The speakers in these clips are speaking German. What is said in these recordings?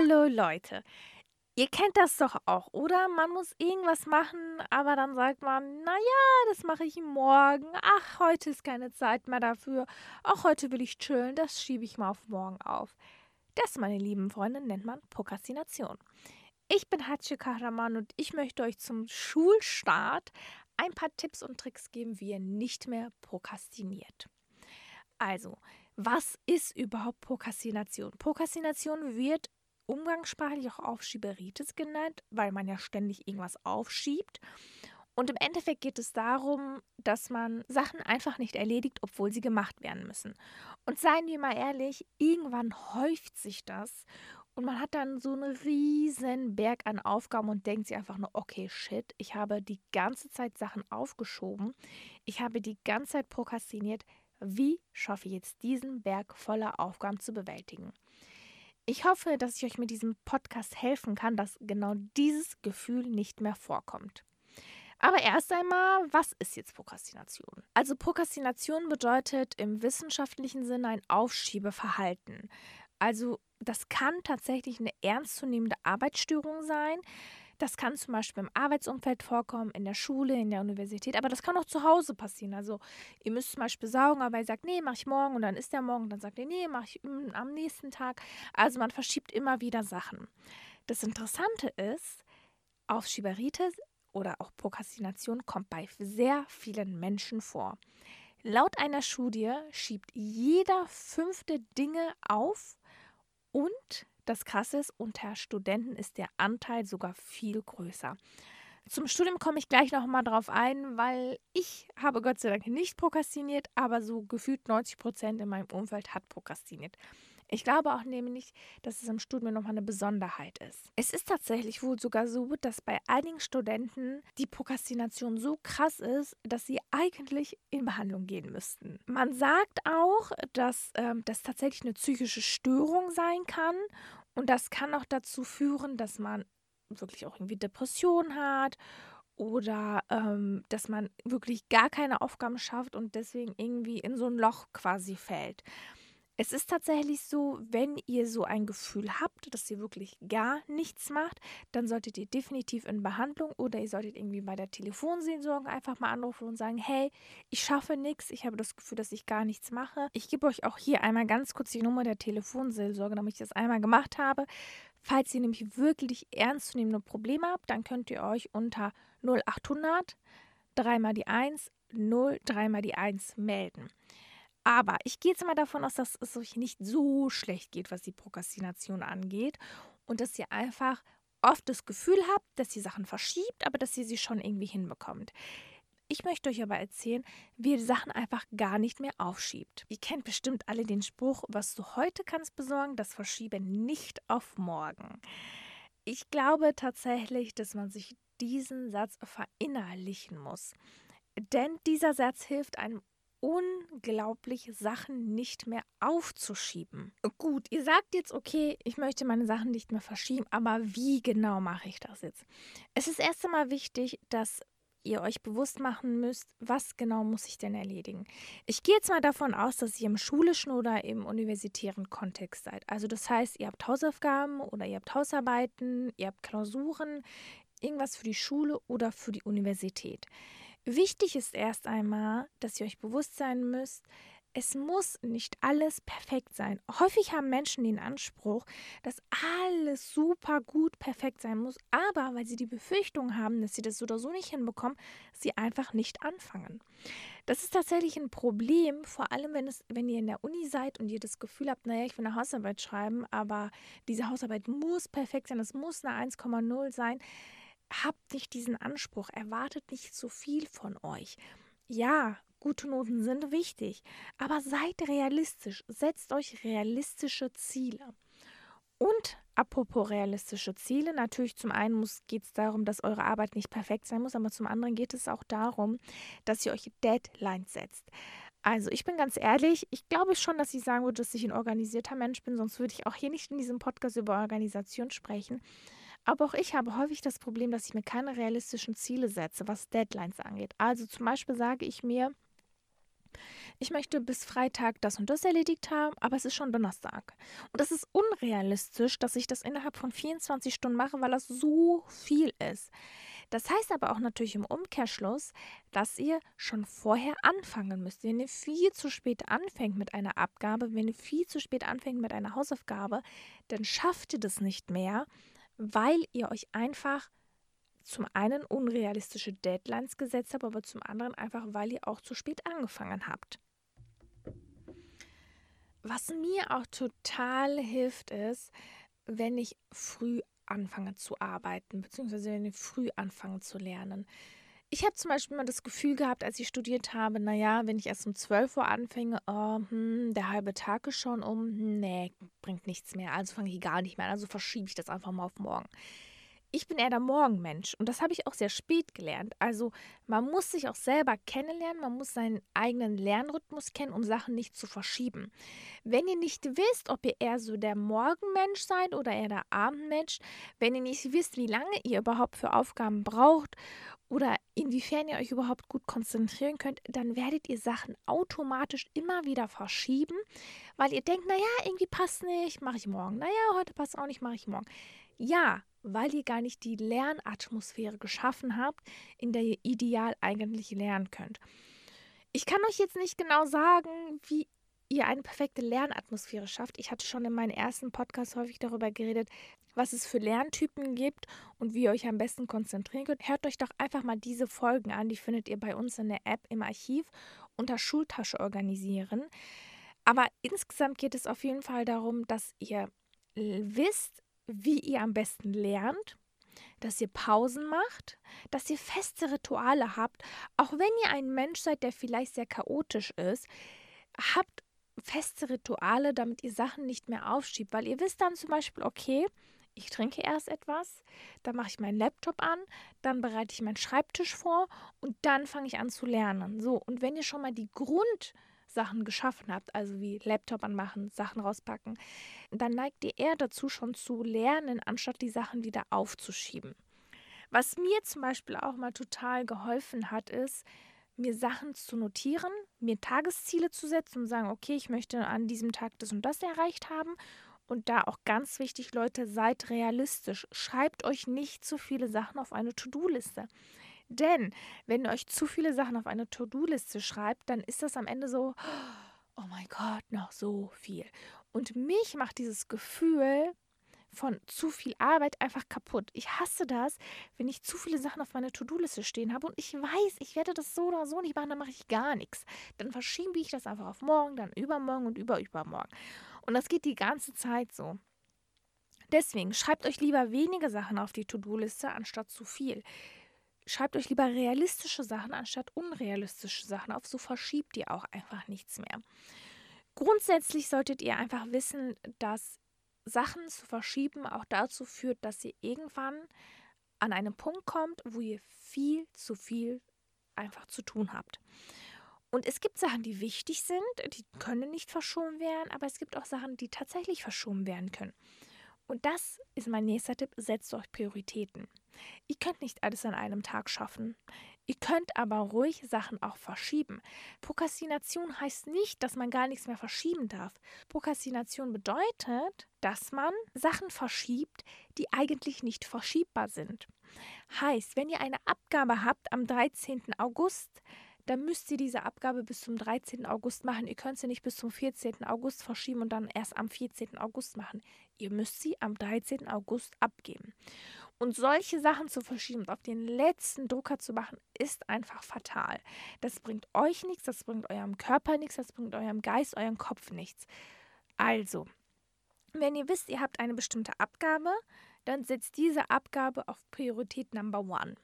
Hallo Leute. Ihr kennt das doch auch, oder? Man muss irgendwas machen, aber dann sagt man, naja, das mache ich morgen. Ach, heute ist keine Zeit mehr dafür. Auch heute will ich chillen, das schiebe ich mal auf morgen auf. Das, meine lieben Freunde, nennt man Prokrastination. Ich bin Hatje Kahraman und ich möchte euch zum Schulstart ein paar Tipps und Tricks geben, wie ihr nicht mehr prokrastiniert. Also, was ist überhaupt Prokrastination? Prokrastination wird umgangssprachlich auch Aufschieberitis genannt, weil man ja ständig irgendwas aufschiebt. Und im Endeffekt geht es darum, dass man Sachen einfach nicht erledigt, obwohl sie gemacht werden müssen. Und seien wir mal ehrlich, irgendwann häuft sich das und man hat dann so einen riesen Berg an Aufgaben und denkt sich einfach nur, okay, shit, ich habe die ganze Zeit Sachen aufgeschoben, ich habe die ganze Zeit prokrastiniert, wie schaffe ich jetzt diesen Berg voller Aufgaben zu bewältigen? Ich hoffe, dass ich euch mit diesem Podcast helfen kann, dass genau dieses Gefühl nicht mehr vorkommt. Aber erst einmal, was ist jetzt Prokrastination? Also Prokrastination bedeutet im wissenschaftlichen Sinne ein Aufschiebeverhalten. Also das kann tatsächlich eine ernstzunehmende Arbeitsstörung sein, das kann zum Beispiel im Arbeitsumfeld vorkommen, in der Schule, in der Universität, aber das kann auch zu Hause passieren. Also ihr müsst zum Beispiel saugen, aber ihr sagt, nee, mach ich morgen und dann ist der morgen, dann sagt ihr, nee, mach ich am nächsten Tag. Also man verschiebt immer wieder Sachen. Das Interessante ist, Aufschieberitis oder auch Prokrastination kommt bei sehr vielen Menschen vor. Laut einer Studie schiebt jeder fünfte Dinge auf und das Krasse ist, unter Studenten ist der Anteil sogar viel größer. Zum Studium komme ich gleich noch mal drauf ein, weil ich habe Gott sei Dank nicht prokrastiniert, aber so gefühlt 90 Prozent in meinem Umfeld hat prokrastiniert. Ich glaube auch nämlich, dass es im Studium nochmal eine Besonderheit ist. Es ist tatsächlich wohl sogar so, dass bei einigen Studenten die Prokrastination so krass ist, dass sie eigentlich in Behandlung gehen müssten. Man sagt auch, dass ähm, das tatsächlich eine psychische Störung sein kann und das kann auch dazu führen, dass man wirklich auch irgendwie Depressionen hat oder ähm, dass man wirklich gar keine Aufgaben schafft und deswegen irgendwie in so ein Loch quasi fällt. Es ist tatsächlich so, wenn ihr so ein Gefühl habt, dass ihr wirklich gar nichts macht, dann solltet ihr definitiv in Behandlung oder ihr solltet irgendwie bei der Telefonseelsorge einfach mal anrufen und sagen, hey, ich schaffe nichts, ich habe das Gefühl, dass ich gar nichts mache. Ich gebe euch auch hier einmal ganz kurz die Nummer der Telefonseelsorge, damit ich das einmal gemacht habe. Falls ihr nämlich wirklich ernstzunehmende Probleme habt, dann könnt ihr euch unter 0800 3 mal die 1 0 3 mal die 1 melden. Aber ich gehe jetzt mal davon aus, dass es euch nicht so schlecht geht, was die Prokrastination angeht und dass ihr einfach oft das Gefühl habt, dass ihr Sachen verschiebt, aber dass ihr sie schon irgendwie hinbekommt. Ich möchte euch aber erzählen, wie ihr Sachen einfach gar nicht mehr aufschiebt. Ihr kennt bestimmt alle den Spruch, was du heute kannst besorgen, das verschiebe nicht auf morgen. Ich glaube tatsächlich, dass man sich diesen Satz verinnerlichen muss. Denn dieser Satz hilft einem unglaublich, Sachen nicht mehr aufzuschieben. Gut, ihr sagt jetzt, okay, ich möchte meine Sachen nicht mehr verschieben, aber wie genau mache ich das jetzt? Es ist erst einmal wichtig, dass ihr euch bewusst machen müsst, was genau muss ich denn erledigen. Ich gehe jetzt mal davon aus, dass ihr im schulischen oder im universitären Kontext seid. Also das heißt, ihr habt Hausaufgaben oder ihr habt Hausarbeiten, ihr habt Klausuren, irgendwas für die Schule oder für die Universität. Wichtig ist erst einmal, dass ihr euch bewusst sein müsst, es muss nicht alles perfekt sein. Häufig haben Menschen den Anspruch, dass alles super gut perfekt sein muss, aber weil sie die Befürchtung haben, dass sie das so oder so nicht hinbekommen, sie einfach nicht anfangen. Das ist tatsächlich ein Problem, vor allem wenn, es, wenn ihr in der Uni seid und ihr das Gefühl habt, naja, ich will eine Hausarbeit schreiben, aber diese Hausarbeit muss perfekt sein, es muss eine 1,0 sein habt nicht diesen Anspruch, erwartet nicht so viel von euch. Ja, gute Noten sind wichtig, aber seid realistisch, setzt euch realistische Ziele. Und apropos realistische Ziele, natürlich zum einen geht es darum, dass eure Arbeit nicht perfekt sein muss, aber zum anderen geht es auch darum, dass ihr euch Deadlines setzt. Also ich bin ganz ehrlich, ich glaube schon, dass ich sagen würde, dass ich ein organisierter Mensch bin, sonst würde ich auch hier nicht in diesem Podcast über Organisation sprechen. Aber auch ich habe häufig das Problem, dass ich mir keine realistischen Ziele setze, was Deadlines angeht. Also zum Beispiel sage ich mir, ich möchte bis Freitag das und das erledigt haben, aber es ist schon Donnerstag. Und es ist unrealistisch, dass ich das innerhalb von 24 Stunden mache, weil das so viel ist. Das heißt aber auch natürlich im Umkehrschluss, dass ihr schon vorher anfangen müsst. Wenn ihr viel zu spät anfängt mit einer Abgabe, wenn ihr viel zu spät anfängt mit einer Hausaufgabe, dann schafft ihr das nicht mehr, weil ihr euch einfach zum einen unrealistische Deadlines gesetzt habt, aber zum anderen einfach, weil ihr auch zu spät angefangen habt. Was mir auch total hilft, ist, wenn ich früh anfange zu arbeiten, beziehungsweise wenn ich früh anfange zu lernen. Ich habe zum Beispiel mal das Gefühl gehabt, als ich studiert habe, naja, wenn ich erst um 12 Uhr anfange, oh, hm, der halbe Tag ist schon um, nee, bringt nichts mehr. Also fange ich gar nicht mehr an, also verschiebe ich das einfach mal auf morgen ich bin eher der Morgenmensch und das habe ich auch sehr spät gelernt. Also man muss sich auch selber kennenlernen, man muss seinen eigenen Lernrhythmus kennen, um Sachen nicht zu verschieben. Wenn ihr nicht wisst, ob ihr eher so der Morgenmensch seid oder eher der Abendmensch, wenn ihr nicht wisst, wie lange ihr überhaupt für Aufgaben braucht oder inwiefern ihr euch überhaupt gut konzentrieren könnt, dann werdet ihr Sachen automatisch immer wieder verschieben, weil ihr denkt, naja, irgendwie passt nicht, mache ich morgen. Naja, heute passt auch nicht, mache ich morgen. Ja, weil ihr gar nicht die Lernatmosphäre geschaffen habt, in der ihr ideal eigentlich lernen könnt. Ich kann euch jetzt nicht genau sagen, wie ihr eine perfekte Lernatmosphäre schafft. Ich hatte schon in meinen ersten Podcasts häufig darüber geredet, was es für Lerntypen gibt und wie ihr euch am besten konzentrieren könnt. Hört euch doch einfach mal diese Folgen an. Die findet ihr bei uns in der App im Archiv unter Schultasche organisieren. Aber insgesamt geht es auf jeden Fall darum, dass ihr wisst, wie ihr am besten lernt, dass ihr Pausen macht, dass ihr feste Rituale habt. Auch wenn ihr ein Mensch seid, der vielleicht sehr chaotisch ist, habt feste Rituale, damit ihr Sachen nicht mehr aufschiebt. Weil ihr wisst dann zum Beispiel, okay, ich trinke erst etwas, dann mache ich meinen Laptop an, dann bereite ich meinen Schreibtisch vor und dann fange ich an zu lernen. So, und wenn ihr schon mal die Grund Sachen geschaffen habt, also wie Laptop anmachen, Sachen rauspacken, dann neigt ihr eher dazu, schon zu lernen, anstatt die Sachen wieder aufzuschieben. Was mir zum Beispiel auch mal total geholfen hat, ist, mir Sachen zu notieren, mir Tagesziele zu setzen und sagen, okay, ich möchte an diesem Tag das und das erreicht haben. Und da auch ganz wichtig, Leute, seid realistisch. Schreibt euch nicht zu viele Sachen auf eine To-Do-Liste. Denn wenn ihr euch zu viele Sachen auf eine To-Do-Liste schreibt, dann ist das am Ende so, oh mein Gott, noch so viel. Und mich macht dieses Gefühl von zu viel Arbeit einfach kaputt. Ich hasse das, wenn ich zu viele Sachen auf meiner To-Do-Liste stehen habe und ich weiß, ich werde das so oder so nicht machen, dann mache ich gar nichts. Dann verschiebe ich das einfach auf morgen, dann übermorgen und überübermorgen. Und das geht die ganze Zeit so. Deswegen schreibt euch lieber wenige Sachen auf die To-Do-Liste anstatt zu viel schreibt euch lieber realistische Sachen anstatt unrealistische Sachen auf, so verschiebt ihr auch einfach nichts mehr. Grundsätzlich solltet ihr einfach wissen, dass Sachen zu verschieben auch dazu führt, dass ihr irgendwann an einen Punkt kommt, wo ihr viel zu viel einfach zu tun habt. Und es gibt Sachen, die wichtig sind, die können nicht verschoben werden, aber es gibt auch Sachen, die tatsächlich verschoben werden können. Und das ist mein nächster Tipp, setzt euch Prioritäten. Ihr könnt nicht alles an einem Tag schaffen. Ihr könnt aber ruhig Sachen auch verschieben. Prokrastination heißt nicht, dass man gar nichts mehr verschieben darf. Prokrastination bedeutet, dass man Sachen verschiebt, die eigentlich nicht verschiebbar sind. Heißt, wenn ihr eine Abgabe habt am 13. August, dann müsst ihr diese Abgabe bis zum 13. August machen. Ihr könnt sie nicht bis zum 14. August verschieben und dann erst am 14. August machen. Ihr müsst sie am 13. August abgeben. Und solche Sachen zu verschieben und auf den letzten Drucker zu machen, ist einfach fatal. Das bringt euch nichts, das bringt eurem Körper nichts, das bringt eurem Geist, eurem Kopf nichts. Also, wenn ihr wisst, ihr habt eine bestimmte Abgabe, dann setzt diese Abgabe auf Priorität Number One.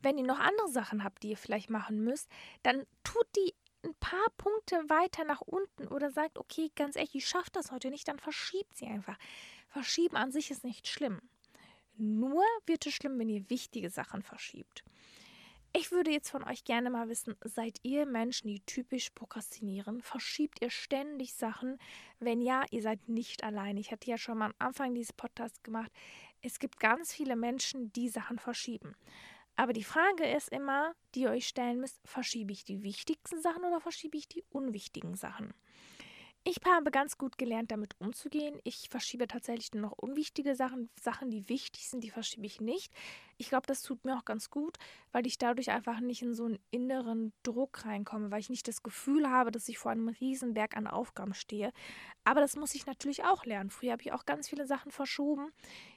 Wenn ihr noch andere Sachen habt, die ihr vielleicht machen müsst, dann tut die ein paar Punkte weiter nach unten oder sagt, okay, ganz ehrlich, ich schaffe das heute nicht, dann verschiebt sie einfach. Verschieben an sich ist nicht schlimm. Nur wird es schlimm, wenn ihr wichtige Sachen verschiebt. Ich würde jetzt von euch gerne mal wissen, seid ihr Menschen, die typisch prokrastinieren? Verschiebt ihr ständig Sachen? Wenn ja, ihr seid nicht allein. Ich hatte ja schon mal am Anfang dieses Podcasts gemacht. Es gibt ganz viele Menschen, die Sachen verschieben. Aber die Frage ist immer, die ihr euch stellen müsst, verschiebe ich die wichtigsten Sachen oder verschiebe ich die unwichtigen Sachen? Ich habe ganz gut gelernt, damit umzugehen. Ich verschiebe tatsächlich nur noch unwichtige Sachen. Sachen, die wichtig sind, die verschiebe ich nicht. Ich glaube, das tut mir auch ganz gut, weil ich dadurch einfach nicht in so einen inneren Druck reinkomme, weil ich nicht das Gefühl habe, dass ich vor einem Riesenberg an Aufgaben stehe. Aber das muss ich natürlich auch lernen. Früher habe ich auch ganz viele Sachen verschoben,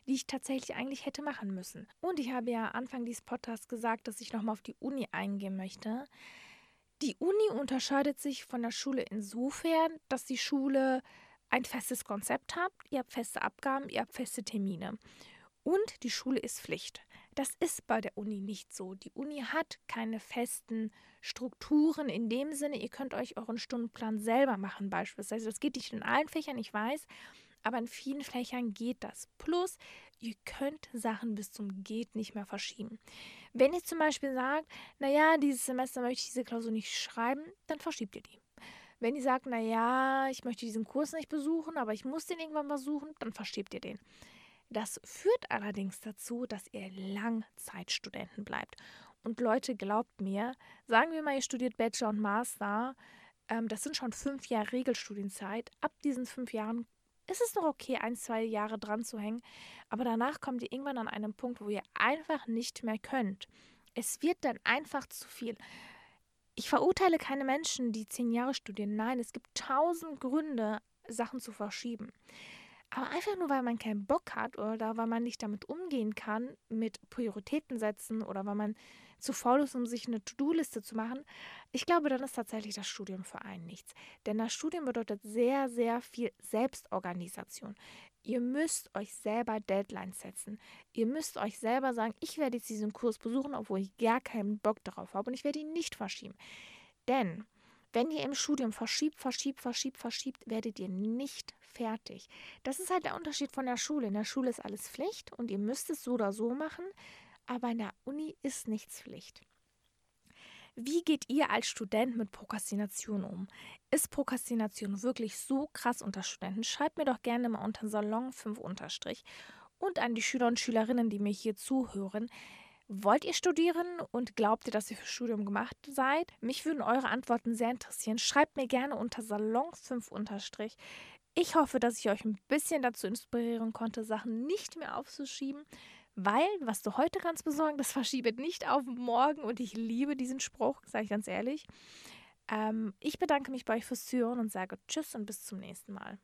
die ich tatsächlich eigentlich hätte machen müssen. Und ich habe ja Anfang dieses Podcasts gesagt, dass ich nochmal auf die Uni eingehen möchte. Die Uni unterscheidet sich von der Schule insofern, dass die Schule ein festes Konzept hat, ihr habt feste Abgaben, ihr habt feste Termine. Und die Schule ist Pflicht. Das ist bei der Uni nicht so. Die Uni hat keine festen Strukturen in dem Sinne, ihr könnt euch euren Stundenplan selber machen beispielsweise. Das geht nicht in allen Fächern, ich weiß, aber in vielen Fächern geht das. Plus, ihr könnt Sachen bis zum Geht nicht mehr verschieben. Wenn ihr zum Beispiel sagt, naja, dieses Semester möchte ich diese Klausur nicht schreiben, dann verschiebt ihr die. Wenn ihr sagt, naja, ich möchte diesen Kurs nicht besuchen, aber ich muss den irgendwann besuchen, dann verschiebt ihr den. Das führt allerdings dazu, dass ihr Langzeitstudenten bleibt. Und Leute, glaubt mir, sagen wir mal, ihr studiert Bachelor und Master, ähm, das sind schon fünf Jahre Regelstudienzeit. Ab diesen fünf Jahren ist es noch okay, ein, zwei Jahre dran zu hängen, aber danach kommt ihr irgendwann an einen Punkt, wo ihr einfach nicht mehr könnt. Es wird dann einfach zu viel. Ich verurteile keine Menschen, die zehn Jahre studieren. Nein, es gibt tausend Gründe, Sachen zu verschieben. Aber einfach nur, weil man keinen Bock hat oder weil man nicht damit umgehen kann, mit Prioritäten setzen oder weil man zu faul ist, um sich eine To-Do-Liste zu machen, ich glaube, dann ist tatsächlich das Studium für einen nichts. Denn das Studium bedeutet sehr, sehr viel Selbstorganisation. Ihr müsst euch selber Deadlines setzen. Ihr müsst euch selber sagen, ich werde jetzt diesen Kurs besuchen, obwohl ich gar keinen Bock darauf habe und ich werde ihn nicht verschieben. Denn wenn ihr im Studium verschiebt, verschiebt, verschiebt, verschiebt, werdet ihr nicht fertig. Das ist halt der Unterschied von der Schule. In der Schule ist alles Pflicht und ihr müsst es so oder so machen aber in der Uni ist nichts Pflicht. Wie geht ihr als Student mit Prokrastination um? Ist Prokrastination wirklich so krass unter Studenten? Schreibt mir doch gerne mal unter Salon 5 unterstrich. Und an die Schüler und Schülerinnen, die mir hier zuhören. Wollt ihr studieren und glaubt ihr, dass ihr für Studium gemacht seid? Mich würden eure Antworten sehr interessieren. Schreibt mir gerne unter Salon 5 unterstrich. Ich hoffe, dass ich euch ein bisschen dazu inspirieren konnte, Sachen nicht mehr aufzuschieben, weil, was du heute kannst besorgen, das verschiebe nicht auf morgen. Und ich liebe diesen Spruch, sage ich ganz ehrlich. Ähm, ich bedanke mich bei euch fürs Zuhören und sage Tschüss und bis zum nächsten Mal.